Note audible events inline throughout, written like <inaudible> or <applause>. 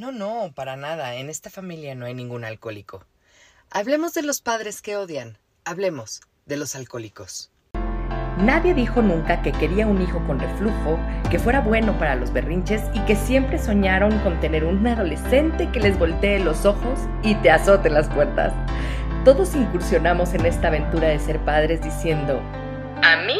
No, no, para nada. En esta familia no hay ningún alcohólico. Hablemos de los padres que odian. Hablemos de los alcohólicos. Nadie dijo nunca que quería un hijo con reflujo, que fuera bueno para los berrinches y que siempre soñaron con tener un adolescente que les voltee los ojos y te azote las puertas. Todos incursionamos en esta aventura de ser padres diciendo, a mí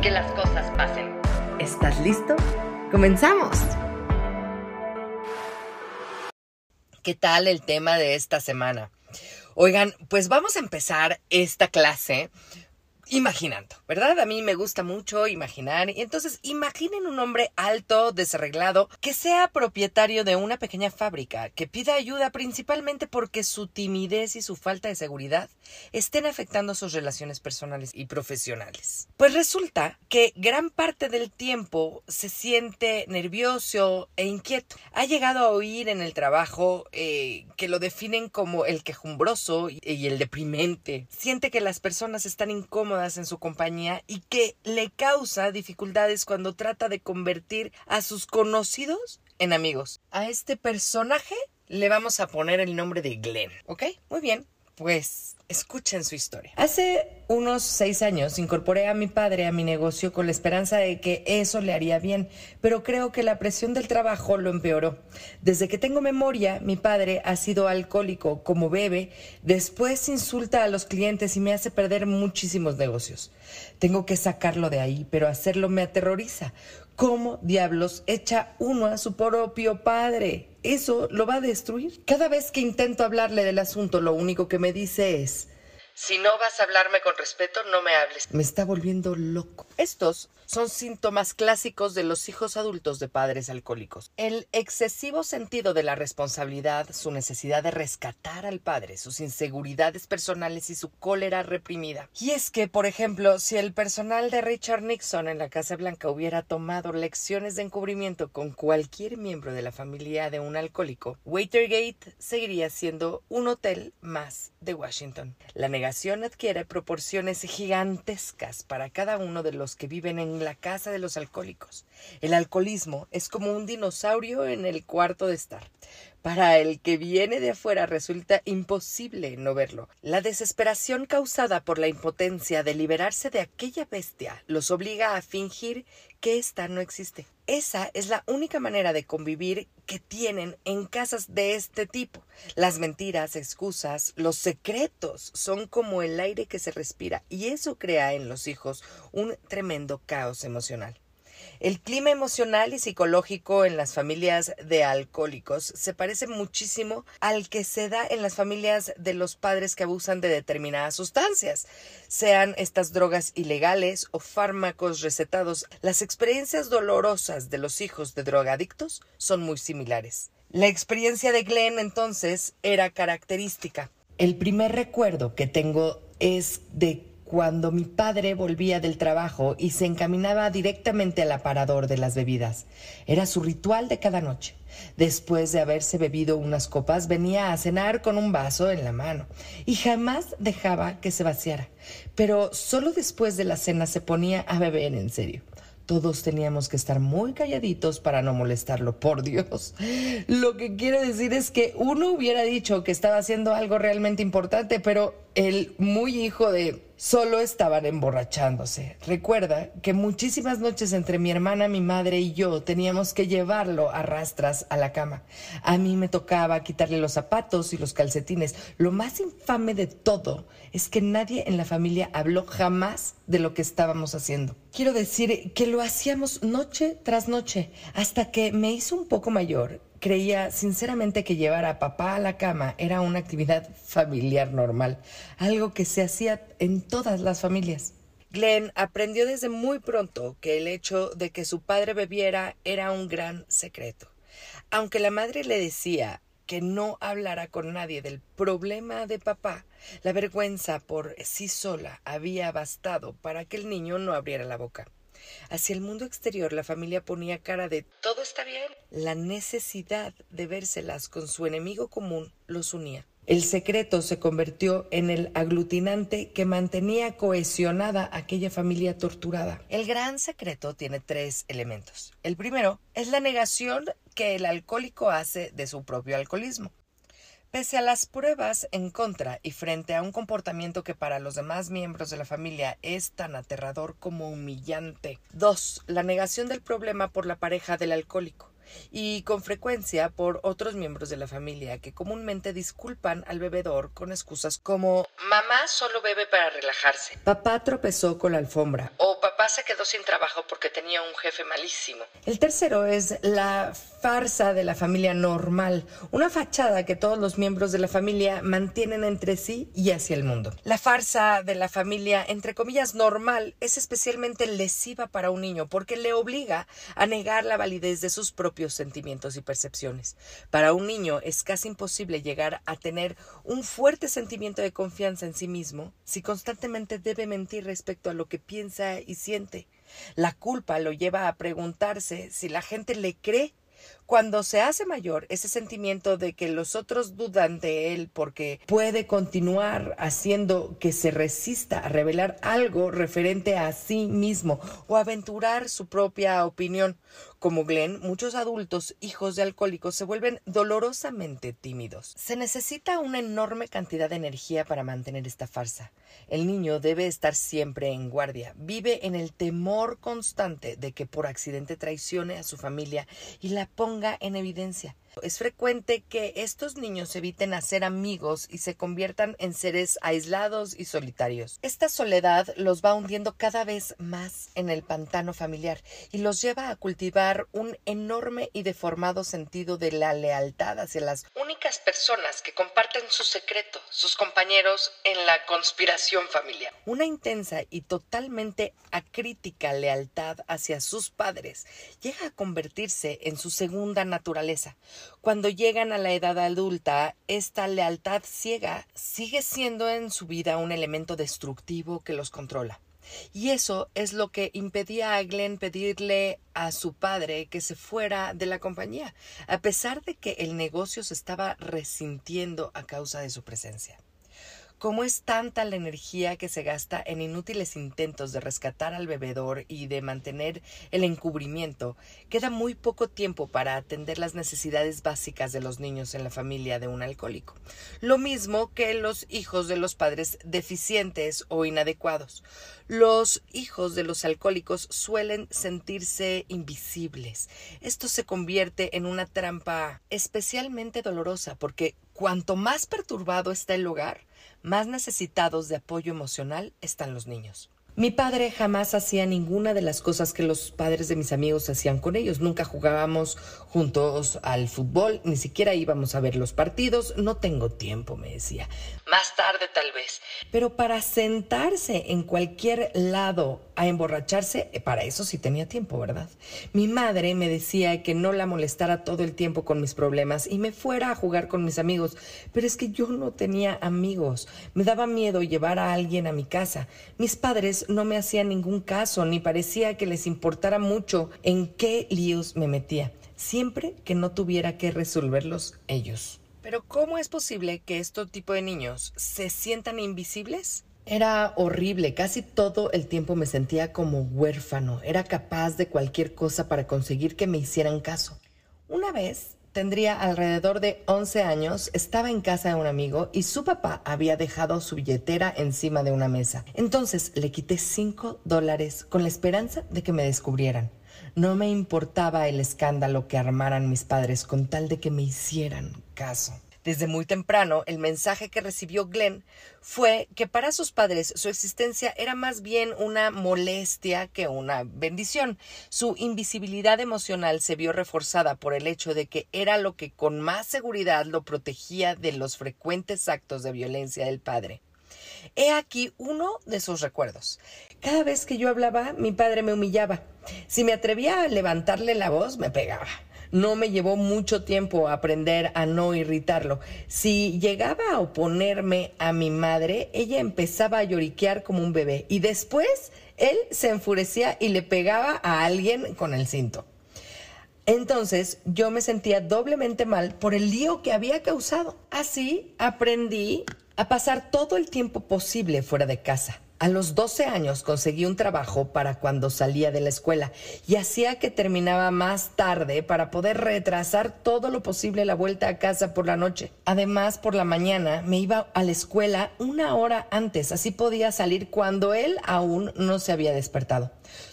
que las cosas pasen. ¿Estás listo? ¡Comenzamos! ¿Qué tal el tema de esta semana? Oigan, pues vamos a empezar esta clase imaginando, ¿verdad? A mí me gusta mucho imaginar. Y entonces imaginen un hombre alto, desarreglado, que sea propietario de una pequeña fábrica, que pida ayuda principalmente porque su timidez y su falta de seguridad estén afectando sus relaciones personales y profesionales. Pues resulta que gran parte del tiempo se siente nervioso e inquieto. Ha llegado a oír en el trabajo eh, que lo definen como el quejumbroso y el deprimente. Siente que las personas están incómodas en su compañía y que le causa dificultades cuando trata de convertir a sus conocidos en amigos. A este personaje le vamos a poner el nombre de Glenn, ¿ok? Muy bien, pues escuchen su historia. Hace unos seis años incorporé a mi padre a mi negocio con la esperanza de que eso le haría bien, pero creo que la presión del trabajo lo empeoró. Desde que tengo memoria, mi padre ha sido alcohólico, como bebe, después insulta a los clientes y me hace perder muchísimos negocios. Tengo que sacarlo de ahí, pero hacerlo me aterroriza. ¿Cómo diablos echa uno a su propio padre? Eso lo va a destruir. Cada vez que intento hablarle del asunto, lo único que me dice es, si no vas a hablarme con respeto, no me hables. Me está volviendo loco. Estos son síntomas clásicos de los hijos adultos de padres alcohólicos. El excesivo sentido de la responsabilidad, su necesidad de rescatar al padre, sus inseguridades personales y su cólera reprimida. Y es que, por ejemplo, si el personal de Richard Nixon en la Casa Blanca hubiera tomado lecciones de encubrimiento con cualquier miembro de la familia de un alcohólico, Watergate seguiría siendo un hotel más de Washington. La negación adquiere proporciones gigantescas para cada uno de los que viven en la casa de los alcohólicos. El alcoholismo es como un dinosaurio en el cuarto de estar. Para el que viene de afuera resulta imposible no verlo. La desesperación causada por la impotencia de liberarse de aquella bestia los obliga a fingir que ésta no existe. Esa es la única manera de convivir que tienen en casas de este tipo. Las mentiras, excusas, los secretos son como el aire que se respira y eso crea en los hijos un tremendo caos emocional. El clima emocional y psicológico en las familias de alcohólicos se parece muchísimo al que se da en las familias de los padres que abusan de determinadas sustancias, sean estas drogas ilegales o fármacos recetados. Las experiencias dolorosas de los hijos de drogadictos son muy similares. La experiencia de Glenn entonces era característica. El primer recuerdo que tengo es de cuando mi padre volvía del trabajo y se encaminaba directamente al aparador de las bebidas. Era su ritual de cada noche. Después de haberse bebido unas copas, venía a cenar con un vaso en la mano y jamás dejaba que se vaciara. Pero solo después de la cena se ponía a beber en serio. Todos teníamos que estar muy calladitos para no molestarlo, por Dios. Lo que quiero decir es que uno hubiera dicho que estaba haciendo algo realmente importante, pero el muy hijo de solo estaban emborrachándose. Recuerda que muchísimas noches entre mi hermana, mi madre y yo teníamos que llevarlo a rastras a la cama. A mí me tocaba quitarle los zapatos y los calcetines. Lo más infame de todo es que nadie en la familia habló jamás de lo que estábamos haciendo. Quiero decir que lo hacíamos noche tras noche hasta que me hizo un poco mayor creía sinceramente que llevar a papá a la cama era una actividad familiar normal, algo que se hacía en todas las familias. Glenn aprendió desde muy pronto que el hecho de que su padre bebiera era un gran secreto. Aunque la madre le decía que no hablara con nadie del problema de papá, la vergüenza por sí sola había bastado para que el niño no abriera la boca. Hacia el mundo exterior la familia ponía cara de todo está bien. La necesidad de vérselas con su enemigo común los unía. El secreto se convirtió en el aglutinante que mantenía cohesionada aquella familia torturada. El gran secreto tiene tres elementos. El primero es la negación que el alcohólico hace de su propio alcoholismo. Pese a las pruebas en contra y frente a un comportamiento que para los demás miembros de la familia es tan aterrador como humillante. Dos, La negación del problema por la pareja del alcohólico y con frecuencia por otros miembros de la familia que comúnmente disculpan al bebedor con excusas como mamá solo bebe para relajarse, papá tropezó con la alfombra o papá se quedó sin trabajo porque tenía un jefe malísimo. El tercero es la farsa de la familia normal, una fachada que todos los miembros de la familia mantienen entre sí y hacia el mundo. La farsa de la familia, entre comillas, normal es especialmente lesiva para un niño porque le obliga a negar la validez de sus propios sentimientos y percepciones. Para un niño es casi imposible llegar a tener un fuerte sentimiento de confianza en sí mismo si constantemente debe mentir respecto a lo que piensa y siente. La culpa lo lleva a preguntarse si la gente le cree cuando se hace mayor, ese sentimiento de que los otros dudan de él porque puede continuar haciendo que se resista a revelar algo referente a sí mismo o aventurar su propia opinión. Como Glenn, muchos adultos hijos de alcohólicos se vuelven dolorosamente tímidos. Se necesita una enorme cantidad de energía para mantener esta farsa. El niño debe estar siempre en guardia, vive en el temor constante de que por accidente traicione a su familia y la ponga en evidencia. Es frecuente que estos niños eviten hacer amigos y se conviertan en seres aislados y solitarios. Esta soledad los va hundiendo cada vez más en el pantano familiar y los lleva a cultivar un enorme y deformado sentido de la lealtad hacia las únicas personas que comparten su secreto, sus compañeros en la conspiración familiar. Una intensa y totalmente acrítica lealtad hacia sus padres llega a convertirse en su segunda naturaleza cuando llegan a la edad adulta, esta lealtad ciega sigue siendo en su vida un elemento destructivo que los controla. Y eso es lo que impedía a Glenn pedirle a su padre que se fuera de la compañía, a pesar de que el negocio se estaba resintiendo a causa de su presencia. Cómo es tanta la energía que se gasta en inútiles intentos de rescatar al bebedor y de mantener el encubrimiento, queda muy poco tiempo para atender las necesidades básicas de los niños en la familia de un alcohólico. Lo mismo que los hijos de los padres deficientes o inadecuados. Los hijos de los alcohólicos suelen sentirse invisibles. Esto se convierte en una trampa especialmente dolorosa porque cuanto más perturbado está el hogar, más necesitados de apoyo emocional están los niños. Mi padre jamás hacía ninguna de las cosas que los padres de mis amigos hacían con ellos. Nunca jugábamos juntos al fútbol, ni siquiera íbamos a ver los partidos. No tengo tiempo, me decía. Más tarde tal vez. Pero para sentarse en cualquier lado a emborracharse, eh, para eso sí tenía tiempo, ¿verdad? Mi madre me decía que no la molestara todo el tiempo con mis problemas y me fuera a jugar con mis amigos. Pero es que yo no tenía amigos. Me daba miedo llevar a alguien a mi casa. Mis padres no me hacían ningún caso, ni parecía que les importara mucho en qué líos me metía, siempre que no tuviera que resolverlos ellos. Pero ¿cómo es posible que este tipo de niños se sientan invisibles? Era horrible, casi todo el tiempo me sentía como huérfano, era capaz de cualquier cosa para conseguir que me hicieran caso. Una vez tendría alrededor de 11 años, estaba en casa de un amigo y su papá había dejado su billetera encima de una mesa. Entonces le quité 5 dólares con la esperanza de que me descubrieran. No me importaba el escándalo que armaran mis padres con tal de que me hicieran caso. Desde muy temprano, el mensaje que recibió Glenn fue que para sus padres su existencia era más bien una molestia que una bendición. Su invisibilidad emocional se vio reforzada por el hecho de que era lo que con más seguridad lo protegía de los frecuentes actos de violencia del padre. He aquí uno de sus recuerdos. Cada vez que yo hablaba, mi padre me humillaba. Si me atrevía a levantarle la voz, me pegaba. No me llevó mucho tiempo aprender a no irritarlo. Si llegaba a oponerme a mi madre, ella empezaba a lloriquear como un bebé y después él se enfurecía y le pegaba a alguien con el cinto. Entonces yo me sentía doblemente mal por el lío que había causado. Así aprendí a pasar todo el tiempo posible fuera de casa. A los 12 años conseguí un trabajo para cuando salía de la escuela y hacía que terminaba más tarde para poder retrasar todo lo posible la vuelta a casa por la noche. Además, por la mañana me iba a la escuela una hora antes, así podía salir cuando él aún no se había despertado.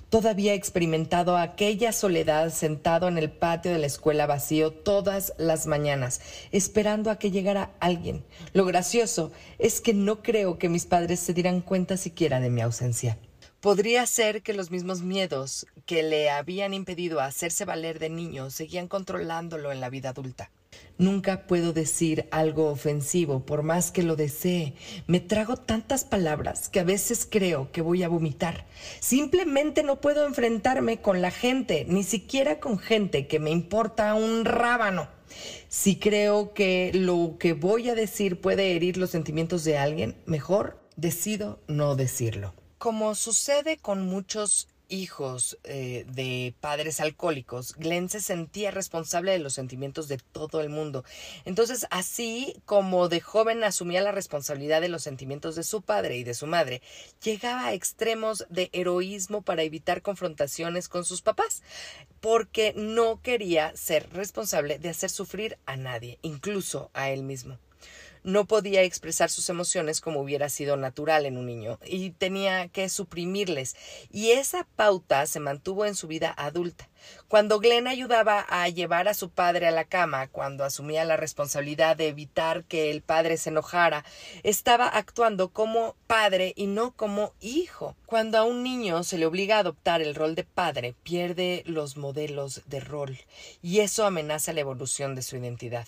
Todavía he experimentado aquella soledad sentado en el patio de la escuela vacío todas las mañanas, esperando a que llegara alguien. Lo gracioso es que no creo que mis padres se dieran cuenta siquiera de mi ausencia. Podría ser que los mismos miedos que le habían impedido hacerse valer de niño seguían controlándolo en la vida adulta. Nunca puedo decir algo ofensivo, por más que lo desee. Me trago tantas palabras que a veces creo que voy a vomitar. Simplemente no puedo enfrentarme con la gente, ni siquiera con gente que me importa un rábano. Si creo que lo que voy a decir puede herir los sentimientos de alguien, mejor decido no decirlo. Como sucede con muchos hijos eh, de padres alcohólicos, Glenn se sentía responsable de los sentimientos de todo el mundo. Entonces, así como de joven asumía la responsabilidad de los sentimientos de su padre y de su madre, llegaba a extremos de heroísmo para evitar confrontaciones con sus papás, porque no quería ser responsable de hacer sufrir a nadie, incluso a él mismo no podía expresar sus emociones como hubiera sido natural en un niño y tenía que suprimirles. Y esa pauta se mantuvo en su vida adulta. Cuando Glenn ayudaba a llevar a su padre a la cama, cuando asumía la responsabilidad de evitar que el padre se enojara, estaba actuando como padre y no como hijo. Cuando a un niño se le obliga a adoptar el rol de padre, pierde los modelos de rol y eso amenaza la evolución de su identidad.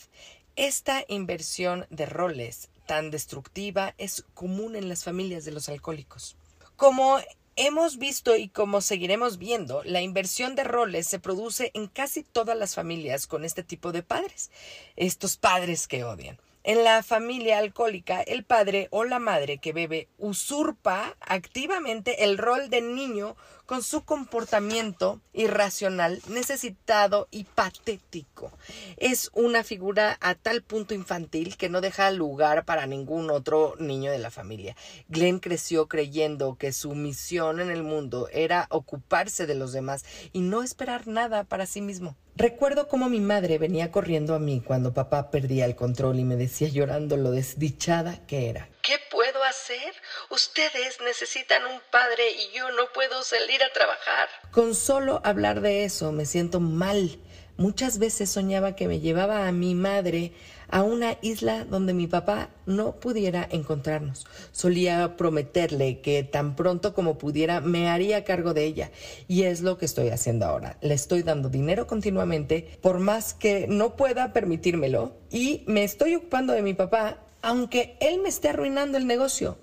Esta inversión de roles tan destructiva es común en las familias de los alcohólicos. Como hemos visto y como seguiremos viendo, la inversión de roles se produce en casi todas las familias con este tipo de padres, estos padres que odian. En la familia alcohólica, el padre o la madre que bebe usurpa activamente el rol de niño con su comportamiento irracional, necesitado y patético. Es una figura a tal punto infantil que no deja lugar para ningún otro niño de la familia. Glenn creció creyendo que su misión en el mundo era ocuparse de los demás y no esperar nada para sí mismo. Recuerdo cómo mi madre venía corriendo a mí cuando papá perdía el control y me decía llorando lo desdichada que era. ¿Qué puedo hacer? Ustedes necesitan un padre y yo no puedo salir a trabajar. Con solo hablar de eso me siento mal. Muchas veces soñaba que me llevaba a mi madre a una isla donde mi papá no pudiera encontrarnos. Solía prometerle que tan pronto como pudiera me haría cargo de ella. Y es lo que estoy haciendo ahora. Le estoy dando dinero continuamente, por más que no pueda permitírmelo. Y me estoy ocupando de mi papá aunque él me esté arruinando el negocio.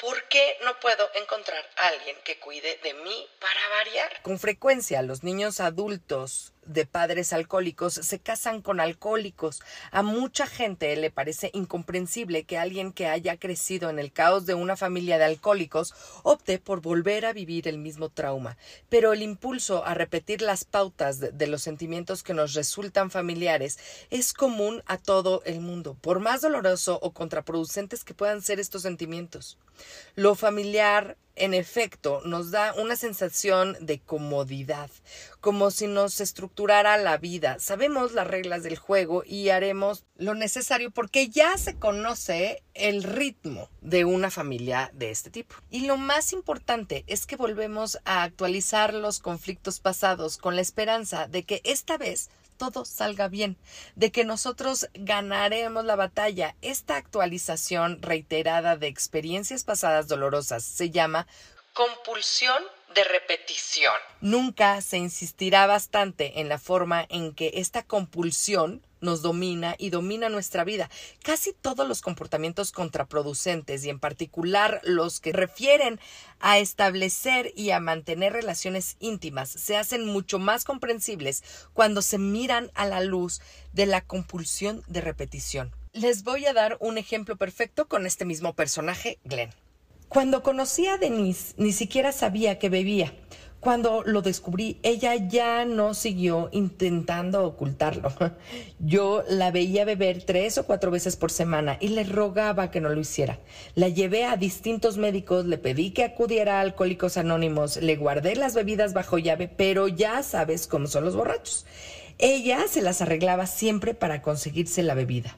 ¿Por qué no puedo encontrar a alguien que cuide de mí para variar? Con frecuencia los niños adultos de padres alcohólicos se casan con alcohólicos. A mucha gente le parece incomprensible que alguien que haya crecido en el caos de una familia de alcohólicos opte por volver a vivir el mismo trauma. Pero el impulso a repetir las pautas de, los sentimientos que nos resultan familiares es común a todo el mundo, por más doloroso o contraproducentes que puedan ser estos sentimientos. Lo familiar en efecto, nos da una sensación de comodidad, como si nos estructurara la vida. Sabemos las reglas del juego y haremos lo necesario porque ya se conoce el ritmo de una familia de este tipo. Y lo más importante es que volvemos a actualizar los conflictos pasados con la esperanza de que esta vez todo salga bien, de que nosotros ganaremos la batalla. Esta actualización reiterada de experiencias pasadas dolorosas se llama compulsión de repetición. Nunca se insistirá bastante en la forma en que esta compulsión nos domina y domina nuestra vida. Casi todos los comportamientos contraproducentes y en particular los que refieren a establecer y a mantener relaciones íntimas se hacen mucho más comprensibles cuando se miran a la luz de la compulsión de repetición. Les voy a dar un ejemplo perfecto con este mismo personaje, Glenn. Cuando conocí a Denise, ni siquiera sabía que bebía. Cuando lo descubrí, ella ya no siguió intentando ocultarlo. <laughs> Yo la veía beber tres o cuatro veces por semana y le rogaba que no lo hiciera. La llevé a distintos médicos, le pedí que acudiera a Alcohólicos Anónimos, le guardé las bebidas bajo llave, pero ya sabes cómo son los borrachos. Ella se las arreglaba siempre para conseguirse la bebida.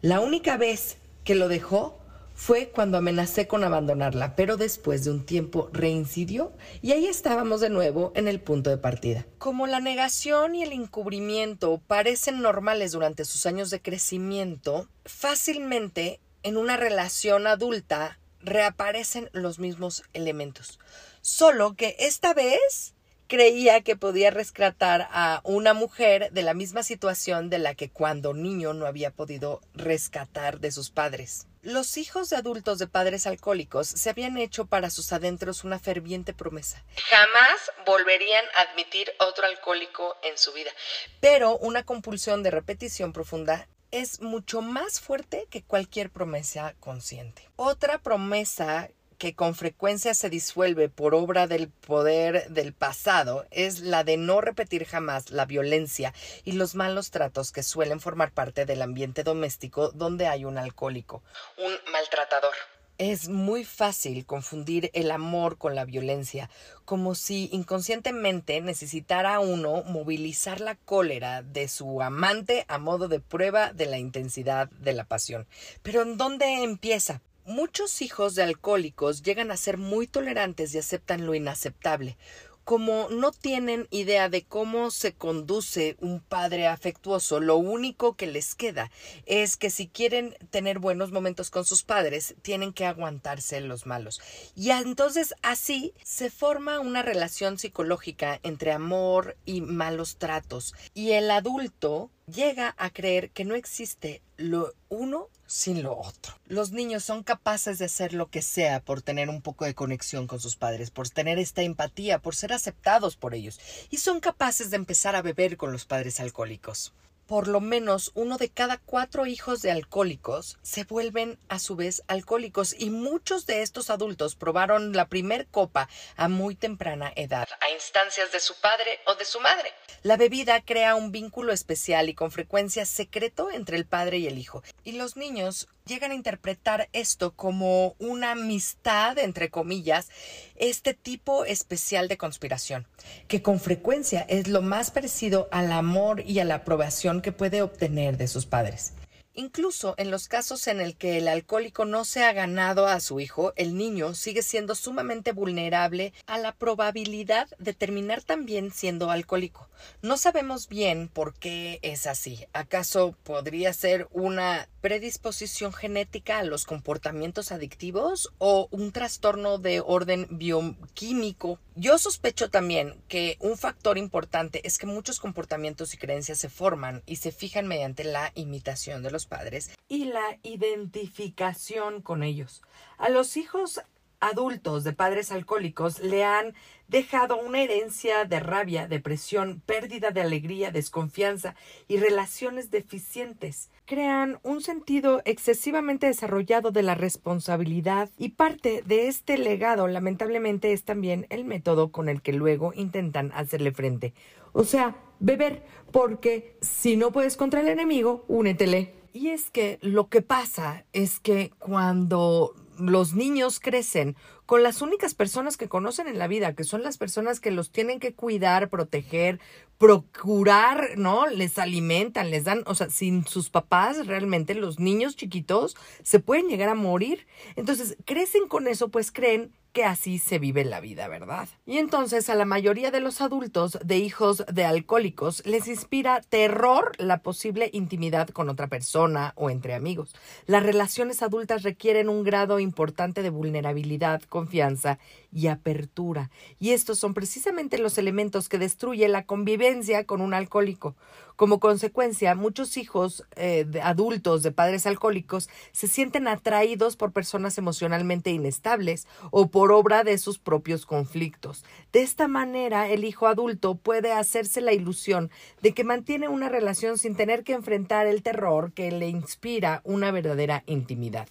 La única vez que lo dejó fue cuando amenacé con abandonarla, pero después de un tiempo reincidió y ahí estábamos de nuevo en el punto de partida. Como la negación y el encubrimiento parecen normales durante sus años de crecimiento, fácilmente en una relación adulta reaparecen los mismos elementos. Solo que esta vez creía que podía rescatar a una mujer de la misma situación de la que cuando niño no había podido rescatar de sus padres. Los hijos de adultos de padres alcohólicos se habían hecho para sus adentros una ferviente promesa. Jamás volverían a admitir otro alcohólico en su vida. Pero una compulsión de repetición profunda es mucho más fuerte que cualquier promesa consciente. Otra promesa que con frecuencia se disuelve por obra del poder del pasado es la de no repetir jamás la violencia y los malos tratos que suelen formar parte del ambiente doméstico donde hay un alcohólico, un maltratador. Es muy fácil confundir el amor con la violencia, como si inconscientemente necesitara uno movilizar la cólera de su amante a modo de prueba de la intensidad de la pasión. Pero ¿en dónde empieza? Muchos hijos de alcohólicos llegan a ser muy tolerantes y aceptan lo inaceptable. Como no tienen idea de cómo se conduce un padre afectuoso, lo único que les queda es que si quieren tener buenos momentos con sus padres, tienen que aguantarse los malos. Y entonces así se forma una relación psicológica entre amor y malos tratos. Y el adulto llega a creer que no existe lo uno sin lo otro. Los niños son capaces de hacer lo que sea por tener un poco de conexión con sus padres, por tener esta empatía, por ser aceptados por ellos, y son capaces de empezar a beber con los padres alcohólicos por lo menos uno de cada cuatro hijos de alcohólicos se vuelven a su vez alcohólicos. Y muchos de estos adultos probaron la primer copa a muy temprana edad, a instancias de su padre o de su madre. La bebida crea un vínculo especial y con frecuencia secreto entre el padre y el hijo, y los niños llegan a interpretar esto como una amistad, entre comillas, este tipo especial de conspiración, que con frecuencia es lo más parecido al amor y a la aprobación que puede obtener de sus padres. Incluso en los casos en el que el alcohólico no se ha ganado a su hijo, el niño sigue siendo sumamente vulnerable a la probabilidad de terminar también siendo alcohólico. No sabemos bien por qué es así. ¿Acaso podría ser una predisposición genética a los comportamientos adictivos o un trastorno de orden bioquímico. Yo sospecho también que un factor importante es que muchos comportamientos y creencias se forman y se fijan mediante la imitación de los padres y la identificación con ellos. A los hijos adultos de padres alcohólicos le han dejado una herencia de rabia, depresión, pérdida de alegría, desconfianza y relaciones deficientes. Crean un sentido excesivamente desarrollado de la responsabilidad y parte de este legado lamentablemente es también el método con el que luego intentan hacerle frente. O sea, beber, porque si no puedes contra el enemigo, únetele. Y es que lo que pasa es que cuando los niños crecen con las únicas personas que conocen en la vida, que son las personas que los tienen que cuidar, proteger, procurar, ¿no? Les alimentan, les dan, o sea, sin sus papás, realmente los niños chiquitos se pueden llegar a morir. Entonces, crecen con eso, pues creen que así se vive la vida, ¿verdad? Y entonces a la mayoría de los adultos de hijos de alcohólicos les inspira terror la posible intimidad con otra persona o entre amigos. Las relaciones adultas requieren un grado importante de vulnerabilidad, confianza y apertura. Y estos son precisamente los elementos que destruyen la convivencia con un alcohólico. Como consecuencia, muchos hijos eh, adultos de padres alcohólicos se sienten atraídos por personas emocionalmente inestables o por obra de sus propios conflictos. De esta manera, el hijo adulto puede hacerse la ilusión de que mantiene una relación sin tener que enfrentar el terror que le inspira una verdadera intimidad.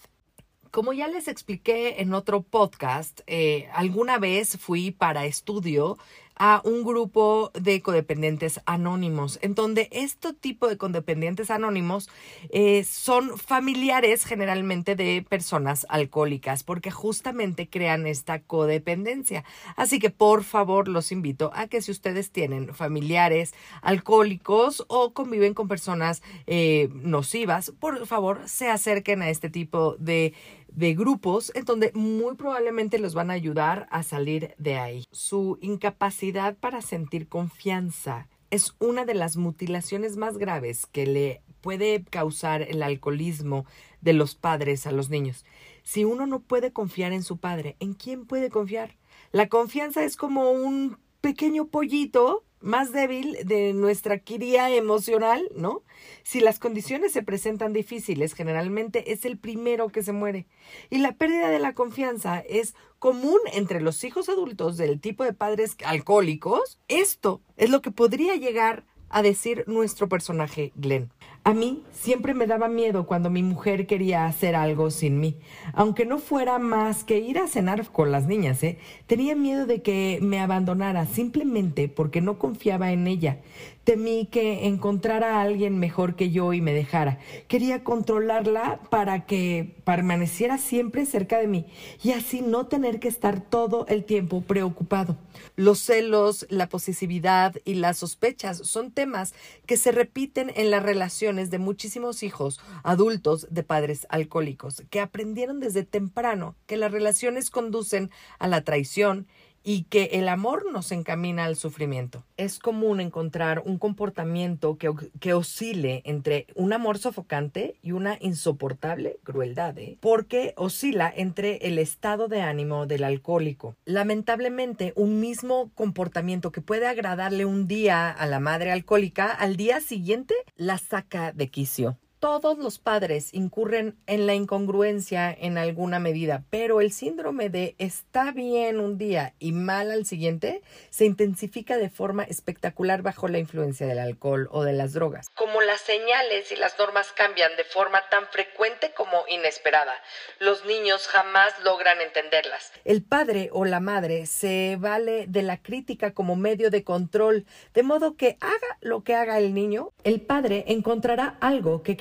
Como ya les expliqué en otro podcast, eh, alguna vez fui para estudio a un grupo de codependientes anónimos, en donde este tipo de codependientes anónimos eh, son familiares generalmente de personas alcohólicas, porque justamente crean esta codependencia. Así que por favor los invito a que si ustedes tienen familiares alcohólicos o conviven con personas eh, nocivas, por favor se acerquen a este tipo de de grupos en donde muy probablemente los van a ayudar a salir de ahí. Su incapacidad para sentir confianza es una de las mutilaciones más graves que le puede causar el alcoholismo de los padres a los niños. Si uno no puede confiar en su padre, ¿en quién puede confiar? La confianza es como un pequeño pollito más débil de nuestra cría emocional, ¿no? Si las condiciones se presentan difíciles, generalmente es el primero que se muere. Y la pérdida de la confianza es común entre los hijos adultos del tipo de padres alcohólicos. Esto es lo que podría llegar a decir nuestro personaje Glenn. A mí siempre me daba miedo cuando mi mujer quería hacer algo sin mí. Aunque no fuera más que ir a cenar con las niñas, ¿eh? tenía miedo de que me abandonara simplemente porque no confiaba en ella. Temí que encontrara a alguien mejor que yo y me dejara. Quería controlarla para que permaneciera siempre cerca de mí y así no tener que estar todo el tiempo preocupado. Los celos, la posesividad y las sospechas son temas que se repiten en las de muchísimos hijos adultos de padres alcohólicos que aprendieron desde temprano que las relaciones conducen a la traición y que el amor nos encamina al sufrimiento. Es común encontrar un comportamiento que, que oscile entre un amor sofocante y una insoportable crueldad, ¿eh? porque oscila entre el estado de ánimo del alcohólico. Lamentablemente, un mismo comportamiento que puede agradarle un día a la madre alcohólica, al día siguiente la saca de quicio todos los padres incurren en la incongruencia en alguna medida, pero el síndrome de está bien un día y mal al siguiente se intensifica de forma espectacular bajo la influencia del alcohol o de las drogas. Como las señales y las normas cambian de forma tan frecuente como inesperada, los niños jamás logran entenderlas. El padre o la madre se vale de la crítica como medio de control, de modo que haga lo que haga el niño, el padre encontrará algo que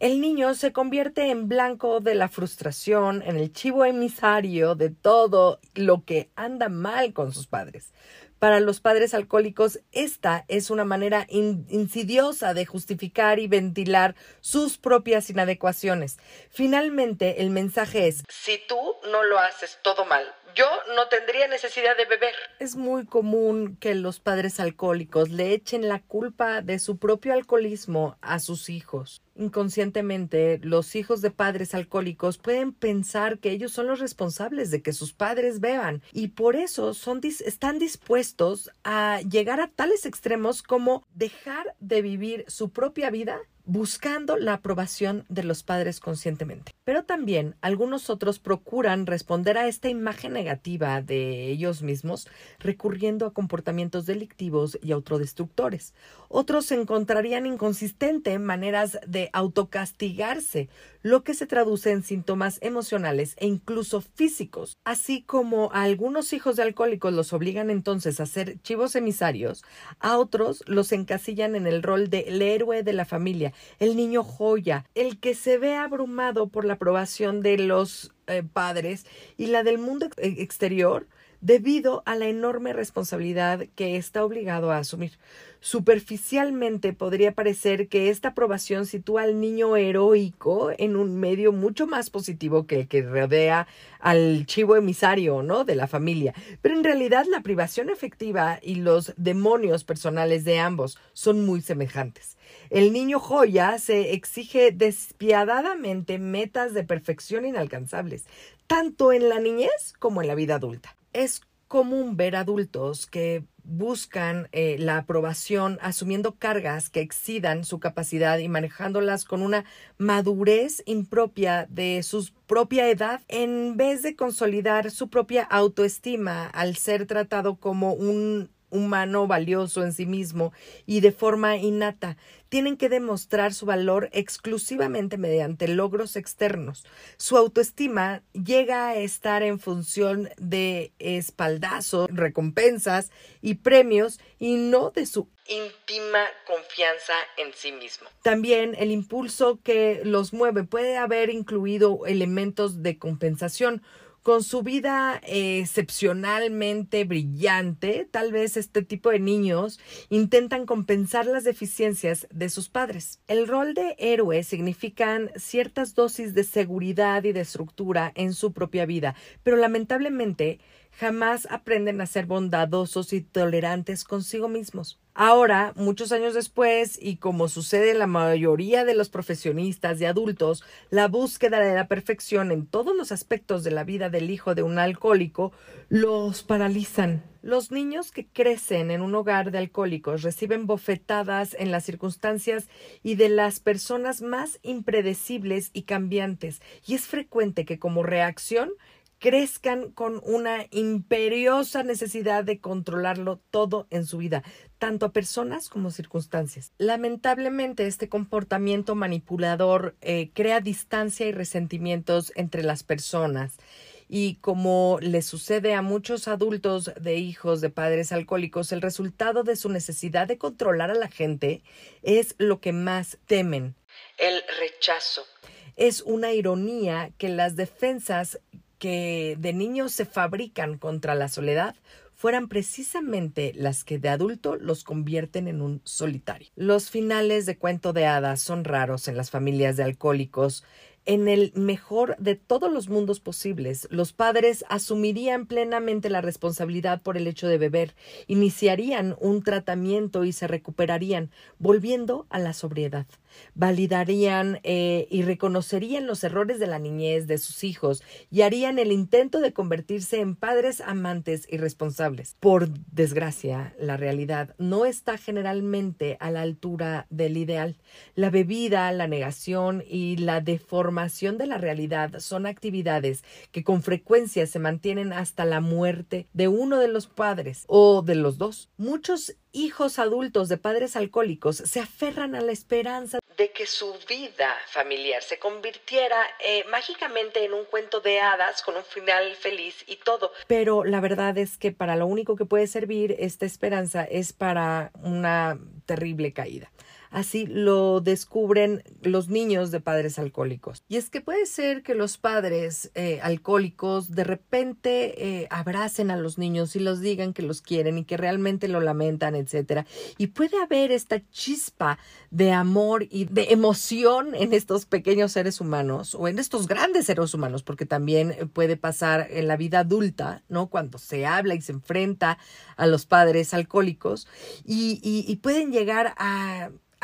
El niño se convierte en blanco de la frustración, en el chivo emisario de todo lo que anda mal con sus padres. Para los padres alcohólicos, esta es una manera insidiosa de justificar y ventilar sus propias inadecuaciones. Finalmente, el mensaje es, si tú no lo haces todo mal, yo no tendría necesidad de beber. Es muy común que los padres alcohólicos le echen la culpa de su propio alcoholismo a sus hijos. Inconscientemente, los hijos de padres alcohólicos pueden pensar que ellos son los responsables de que sus padres beban y por eso son están dispuestos a llegar a tales extremos como dejar de vivir su propia vida buscando la aprobación de los padres conscientemente. Pero también algunos otros procuran responder a esta imagen negativa de ellos mismos recurriendo a comportamientos delictivos y autodestructores. Otros encontrarían inconsistente maneras de autocastigarse, lo que se traduce en síntomas emocionales e incluso físicos, así como a algunos hijos de alcohólicos los obligan entonces a ser chivos emisarios, a otros los encasillan en el rol de el héroe de la familia, el niño joya, el que se ve abrumado por la aprobación de los eh, padres y la del mundo exterior debido a la enorme responsabilidad que está obligado a asumir. Superficialmente podría parecer que esta aprobación sitúa al niño heroico en un medio mucho más positivo que el que rodea al chivo emisario, ¿no? de la familia. Pero en realidad la privación efectiva y los demonios personales de ambos son muy semejantes. El niño joya se exige despiadadamente metas de perfección inalcanzables, tanto en la niñez como en la vida adulta. Es común ver adultos que buscan eh, la aprobación asumiendo cargas que excidan su capacidad y manejándolas con una madurez impropia de su propia edad en vez de consolidar su propia autoestima al ser tratado como un humano valioso en sí mismo y de forma innata. Tienen que demostrar su valor exclusivamente mediante logros externos. Su autoestima llega a estar en función de espaldazos, recompensas y premios y no de su íntima confianza en sí mismo. También el impulso que los mueve puede haber incluido elementos de compensación, con su vida excepcionalmente brillante, tal vez este tipo de niños intentan compensar las deficiencias de sus padres. El rol de héroe significan ciertas dosis de seguridad y de estructura en su propia vida, pero lamentablemente jamás aprenden a ser bondadosos y tolerantes consigo mismos. Ahora, muchos años después, y como sucede en la mayoría de los profesionistas y adultos, la búsqueda de la perfección en todos los aspectos de la vida del hijo de un alcohólico los paralizan. Los niños que crecen en un hogar de alcohólicos reciben bofetadas en las circunstancias y de las personas más impredecibles y cambiantes, y es frecuente que como reacción crezcan con una imperiosa necesidad de controlarlo todo en su vida, tanto a personas como circunstancias. Lamentablemente, este comportamiento manipulador eh, crea distancia y resentimientos entre las personas. Y como le sucede a muchos adultos de hijos de padres alcohólicos, el resultado de su necesidad de controlar a la gente es lo que más temen, el rechazo. Es una ironía que las defensas que de niños se fabrican contra la soledad fueran precisamente las que de adulto los convierten en un solitario. Los finales de cuento de hadas son raros en las familias de alcohólicos en el mejor de todos los mundos posibles, los padres asumirían plenamente la responsabilidad por el hecho de beber, iniciarían un tratamiento y se recuperarían, volviendo a la sobriedad. Validarían eh, y reconocerían los errores de la niñez de sus hijos y harían el intento de convertirse en padres amantes y responsables. Por desgracia, la realidad no está generalmente a la altura del ideal. La bebida, la negación y la deformación de la realidad son actividades que con frecuencia se mantienen hasta la muerte de uno de los padres o de los dos. Muchos hijos adultos de padres alcohólicos se aferran a la esperanza de que su vida familiar se convirtiera eh, mágicamente en un cuento de hadas con un final feliz y todo. Pero la verdad es que para lo único que puede servir esta esperanza es para una terrible caída. Así lo descubren los niños de padres alcohólicos. Y es que puede ser que los padres eh, alcohólicos de repente eh, abracen a los niños y los digan que los quieren y que realmente lo lamentan, etcétera. Y puede haber esta chispa de amor y de emoción en estos pequeños seres humanos o en estos grandes seres humanos, porque también puede pasar en la vida adulta, ¿no? Cuando se habla y se enfrenta a los padres alcohólicos y pueden llegar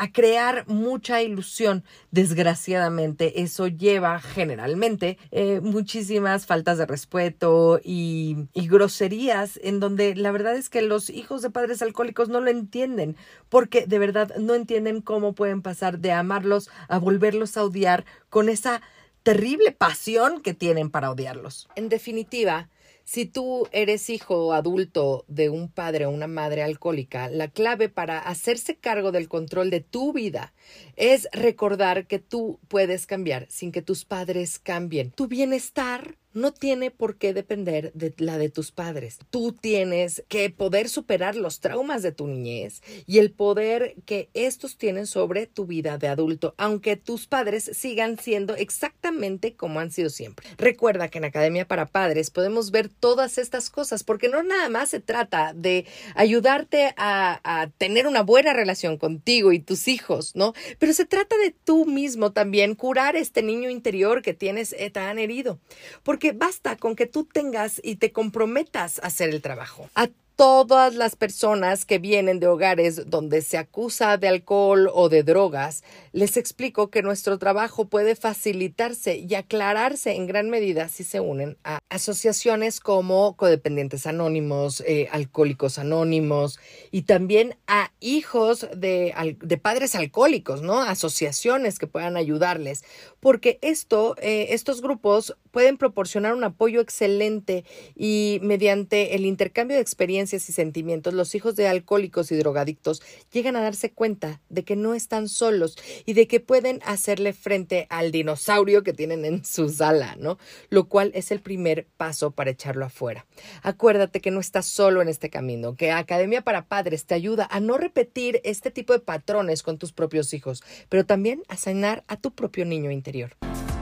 a a crear mucha ilusión. Desgraciadamente, eso lleva generalmente eh, muchísimas faltas de respeto y, y groserías en donde la verdad es que los hijos de padres alcohólicos no lo entienden porque de verdad no entienden cómo pueden pasar de amarlos a volverlos a odiar con esa terrible pasión que tienen para odiarlos. En definitiva, si tú eres hijo adulto de un padre o una madre alcohólica, la clave para hacerse cargo del control de tu vida es recordar que tú puedes cambiar sin que tus padres cambien. Tu bienestar no tiene por qué depender de la de tus padres. Tú tienes que poder superar los traumas de tu niñez y el poder que estos tienen sobre tu vida de adulto, aunque tus padres sigan siendo exactamente como han sido siempre. Recuerda que en Academia para Padres podemos ver todas estas cosas, porque no nada más se trata de ayudarte a, tener una buena relación contigo y tus hijos, ¿no? Pero se trata de tú mismo también curar este niño interior que tienes eh, tan herido. Porque basta con que tú tengas y te comprometas a hacer el trabajo. A todas las personas que vienen de hogares donde se acusa de alcohol o de drogas, les explico que nuestro trabajo puede facilitarse y aclararse en gran medida si se unen a asociaciones como codependientes anónimos, eh, alcohólicos anónimos y también a hijos de, padres alcohólicos, ¿no? Asociaciones que puedan ayudarles, porque esto, eh, estos grupos pueden proporcionar un apoyo excelente y mediante el intercambio de y sentimientos, los hijos de alcohólicos y drogadictos llegan a darse cuenta de que no están solos y de que pueden hacerle frente al dinosaurio que tienen en su sala, ¿no? Lo cual es el primer paso para echarlo afuera. Acuérdate que no estás solo en este camino, que Academia para Padres te ayuda a no repetir este tipo de patrones con tus propios hijos, pero también a sanar a tu propio niño interior.